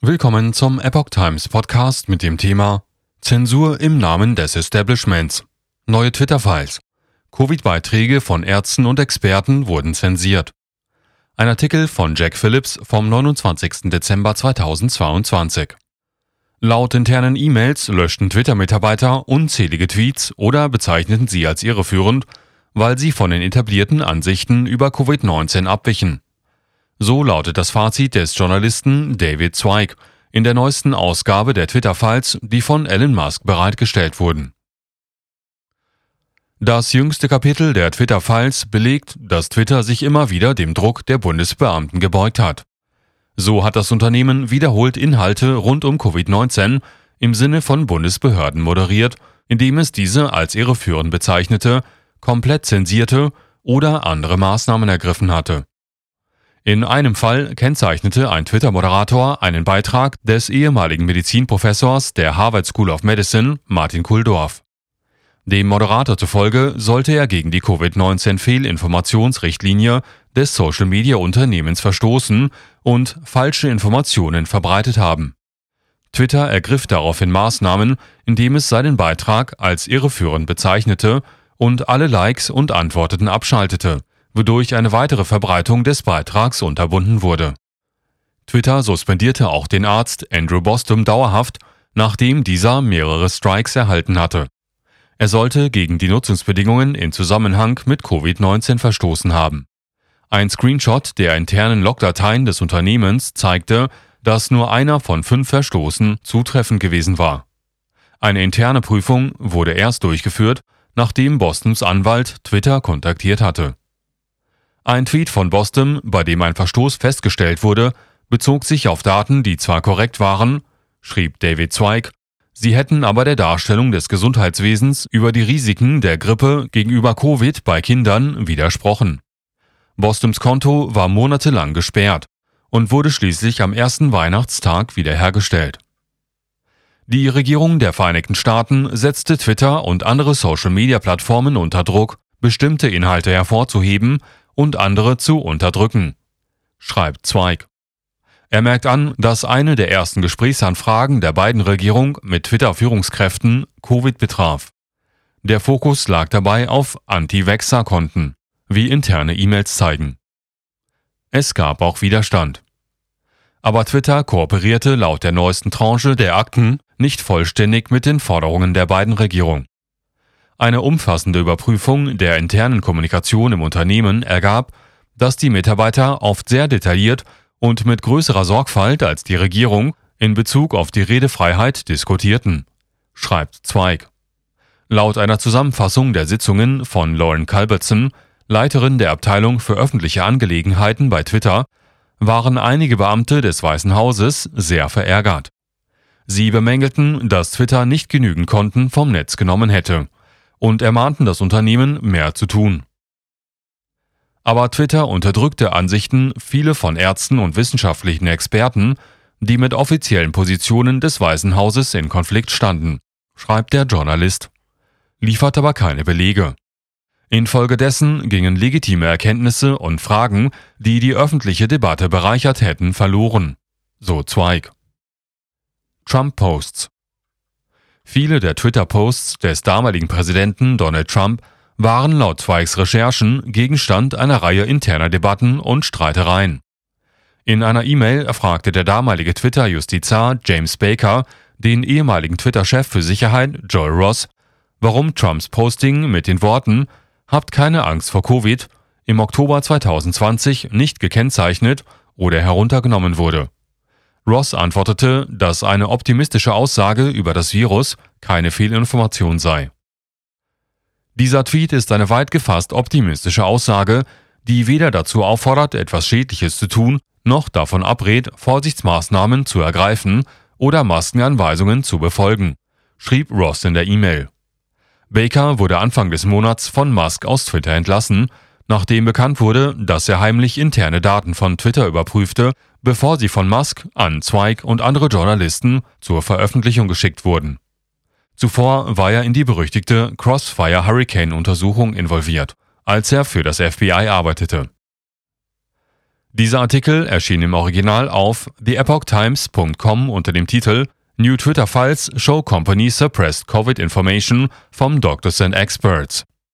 Willkommen zum Epoch Times Podcast mit dem Thema Zensur im Namen des Establishments. Neue Twitter-Files. Covid-Beiträge von Ärzten und Experten wurden zensiert. Ein Artikel von Jack Phillips vom 29. Dezember 2022. Laut internen E-Mails löschten Twitter-Mitarbeiter unzählige Tweets oder bezeichneten sie als irreführend, weil sie von den etablierten Ansichten über Covid-19 abwichen. So lautet das Fazit des Journalisten David Zweig in der neuesten Ausgabe der Twitter-Files, die von Elon Musk bereitgestellt wurden. Das jüngste Kapitel der Twitter-Files belegt, dass Twitter sich immer wieder dem Druck der Bundesbeamten gebeugt hat. So hat das Unternehmen wiederholt Inhalte rund um Covid-19 im Sinne von Bundesbehörden moderiert, indem es diese als irreführend bezeichnete, komplett zensierte oder andere Maßnahmen ergriffen hatte. In einem Fall kennzeichnete ein Twitter-Moderator einen Beitrag des ehemaligen Medizinprofessors der Harvard School of Medicine, Martin Kuldorf. Dem Moderator zufolge sollte er gegen die Covid-19-Fehlinformationsrichtlinie des Social-Media-Unternehmens verstoßen und falsche Informationen verbreitet haben. Twitter ergriff daraufhin Maßnahmen, indem es seinen Beitrag als irreführend bezeichnete und alle Likes und Antworten abschaltete wodurch eine weitere Verbreitung des Beitrags unterbunden wurde. Twitter suspendierte auch den Arzt Andrew Bostum dauerhaft, nachdem dieser mehrere Strikes erhalten hatte. Er sollte gegen die Nutzungsbedingungen in Zusammenhang mit Covid-19 verstoßen haben. Ein Screenshot der internen Logdateien des Unternehmens zeigte, dass nur einer von fünf Verstoßen zutreffend gewesen war. Eine interne Prüfung wurde erst durchgeführt, nachdem Bostons Anwalt Twitter kontaktiert hatte. Ein Tweet von Boston, bei dem ein Verstoß festgestellt wurde, bezog sich auf Daten, die zwar korrekt waren, schrieb David Zweig, sie hätten aber der Darstellung des Gesundheitswesens über die Risiken der Grippe gegenüber Covid bei Kindern widersprochen. Bostons Konto war monatelang gesperrt und wurde schließlich am ersten Weihnachtstag wiederhergestellt. Die Regierung der Vereinigten Staaten setzte Twitter und andere Social-Media-Plattformen unter Druck, bestimmte Inhalte hervorzuheben und andere zu unterdrücken, schreibt Zweig. Er merkt an, dass eine der ersten Gesprächsanfragen der beiden Regierung mit Twitter-Führungskräften Covid betraf. Der Fokus lag dabei auf Anti-Vexer-Konten, wie interne E-Mails zeigen. Es gab auch Widerstand. Aber Twitter kooperierte laut der neuesten Tranche der Akten nicht vollständig mit den Forderungen der beiden Regierung. Eine umfassende Überprüfung der internen Kommunikation im Unternehmen ergab, dass die Mitarbeiter oft sehr detailliert und mit größerer Sorgfalt als die Regierung in Bezug auf die Redefreiheit diskutierten, schreibt Zweig. Laut einer Zusammenfassung der Sitzungen von Lauren Culbertson, Leiterin der Abteilung für öffentliche Angelegenheiten bei Twitter, waren einige Beamte des Weißen Hauses sehr verärgert. Sie bemängelten, dass Twitter nicht genügend Konten vom Netz genommen hätte und ermahnten das Unternehmen, mehr zu tun. Aber Twitter unterdrückte Ansichten viele von Ärzten und wissenschaftlichen Experten, die mit offiziellen Positionen des Weißen Hauses in Konflikt standen, schreibt der Journalist, liefert aber keine Belege. Infolgedessen gingen legitime Erkenntnisse und Fragen, die die öffentliche Debatte bereichert hätten, verloren, so Zweig. Trump-Posts Viele der Twitter-Posts des damaligen Präsidenten Donald Trump waren laut Zweigs Recherchen Gegenstand einer Reihe interner Debatten und Streitereien. In einer E-Mail erfragte der damalige Twitter-Justizar James Baker den ehemaligen Twitter-Chef für Sicherheit Joel Ross, warum Trumps Posting mit den Worten Habt keine Angst vor Covid im Oktober 2020 nicht gekennzeichnet oder heruntergenommen wurde. Ross antwortete, dass eine optimistische Aussage über das Virus keine Fehlinformation sei. Dieser Tweet ist eine weit gefasst optimistische Aussage, die weder dazu auffordert, etwas Schädliches zu tun, noch davon abrät, Vorsichtsmaßnahmen zu ergreifen oder Maskenanweisungen zu befolgen, schrieb Ross in der E-Mail. Baker wurde Anfang des Monats von Musk aus Twitter entlassen, nachdem bekannt wurde, dass er heimlich interne Daten von Twitter überprüfte, bevor sie von Musk an Zweig und andere Journalisten zur Veröffentlichung geschickt wurden. Zuvor war er in die berüchtigte Crossfire Hurricane Untersuchung involviert, als er für das FBI arbeitete. Dieser Artikel erschien im Original auf theepochtimes.com unter dem Titel New Twitter Files Show Company Suppressed COVID Information from Doctors and Experts.